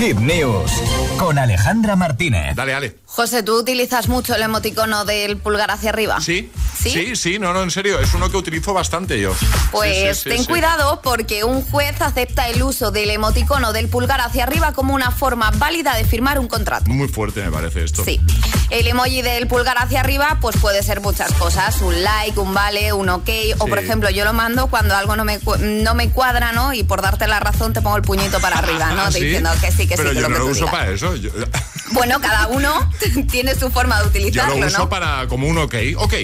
Hit News con Alejandra Martínez. Dale, dale. José, ¿tú utilizas mucho el emoticono del pulgar hacia arriba? Sí. ¿Sí? Sí, sí, no, no, en serio, es uno que utilizo bastante yo. Pues Sí, sí, sí, ten cuidado porque un juez acepta el uso del emoticono del pulgar hacia arriba como una forma válida de firmar un contrato. Muy fuerte me parece esto. Sí. El emoji del pulgar hacia arriba, pues puede ser muchas cosas. Un like, un vale, un ok. O por ejemplo, yo lo mando cuando algo no me, no me cuadra, ¿no? Y por darte la razón te pongo el puñito para arriba, ¿no? ¿Ah, sí? Diciendo que sí, que Pero sí, que yo lo no que lo tú uso digas. para eso. Yo, Bueno, cada uno tiene su forma de yo utilizarlo, lo uso ¿no? para como un ok, ok.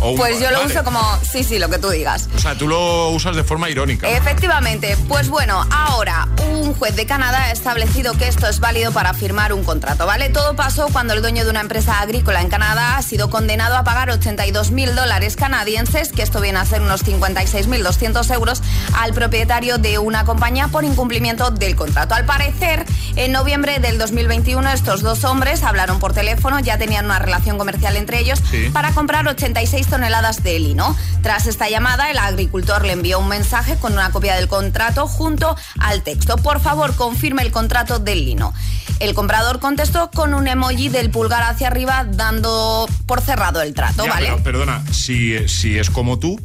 Un- Pues yo lo vale. uso como, sí, sí, lo que tú digas. O sea, tú lo usas de forma irónica. Efectivamente, pues bueno, ahora un juez de Canadá ha establecido que esto es válido para firmar un contrato, ¿vale? Todo pasó cuando el dueño de una empresa agrícola en Canadá ha sido condenado a pagar 82 mil dólares canadienses, que esto viene a ser unos 56.200 euros, al propietario de una compañía por incumplimiento del contrato. Al parecer, en noviembre del 2021 estos dos hombres hablaron por teléfono, ya tenían una relación comercial entre ellos, Sí. para comprar 86 toneladas de lino. Tras esta llamada, el agricultor le envió un mensaje con una copia del contrato junto al texto. Por favor, confirme el contrato del lino. El comprador contestó con un emoji del pulgar hacia arriba dando por cerrado el trato, Ya, ¿vale? pero, perdona, si, si es como tú,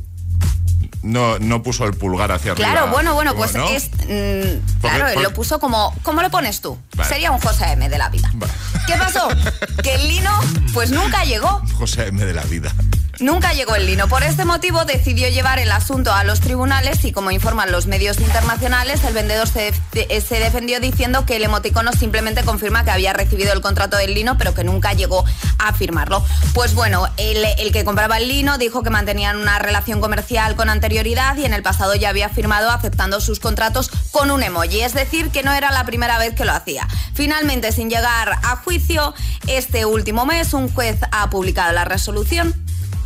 no, no puso el pulgar hacia arriba. Claro, bueno, bueno, pues ¿no? es. mm, Porque- claro, él porque- lo puso como. ¿Cómo lo pones tú? Vale. Sería un José M de la vida. Vale. ¿Qué pasó? que el lino, pues nunca llegó. José M de la vida. Nunca llegó el lino. Por este motivo decidió llevar el asunto a los tribunales y como informan los medios internacionales, el vendedor se, eh, se defendió diciendo que el emoticono simplemente confirma que había recibido el contrato del lino, pero que nunca llegó a firmarlo. Pues bueno, el, el que compraba el lino dijo que mantenían una relación comercial con anterioridad y en el pasado ya había firmado aceptando sus contratos con un emoji, es decir, que no era la primera vez que lo hacía. Finalmente, sin llegar a juicio, este último mes un juez ha publicado la resolución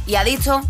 y ha dicho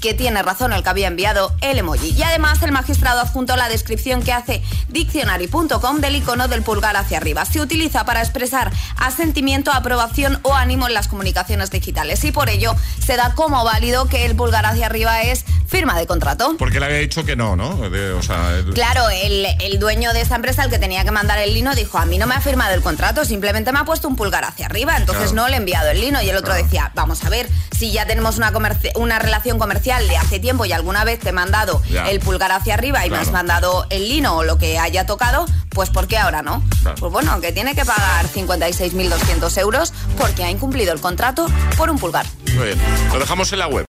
que tiene razón el que había enviado el emoji. Y además el magistrado adjuntó la descripción que hace diccionary.com del icono del pulgar hacia arriba. Se utiliza para expresar asentimiento, aprobación o ánimo en las comunicaciones digitales y por ello se da como válido que el pulgar hacia arriba es firma de contrato. Porque le había dicho que no, ¿no? De- o sea, el- Claro, el, el dueño de esta empresa, el que tenía que mandar el lino, dijo, a mí no me ha firmado el contrato, simplemente me ha puesto un pulgar hacia arriba, entonces Claro. no le he enviado el lino. Y el otro Claro. decía, vamos a ver, si ya tenemos una, comerci- una relación comercial de hace tiempo y alguna vez te he mandado Ya. el pulgar hacia arriba y me has Claro. mandado el lino o lo que haya tocado, pues ¿por qué ahora no? Claro. Pues bueno, que tiene que pagar 56.200 euros porque ha incumplido el contrato por un pulgar. Muy bien. Lo dejamos en la web.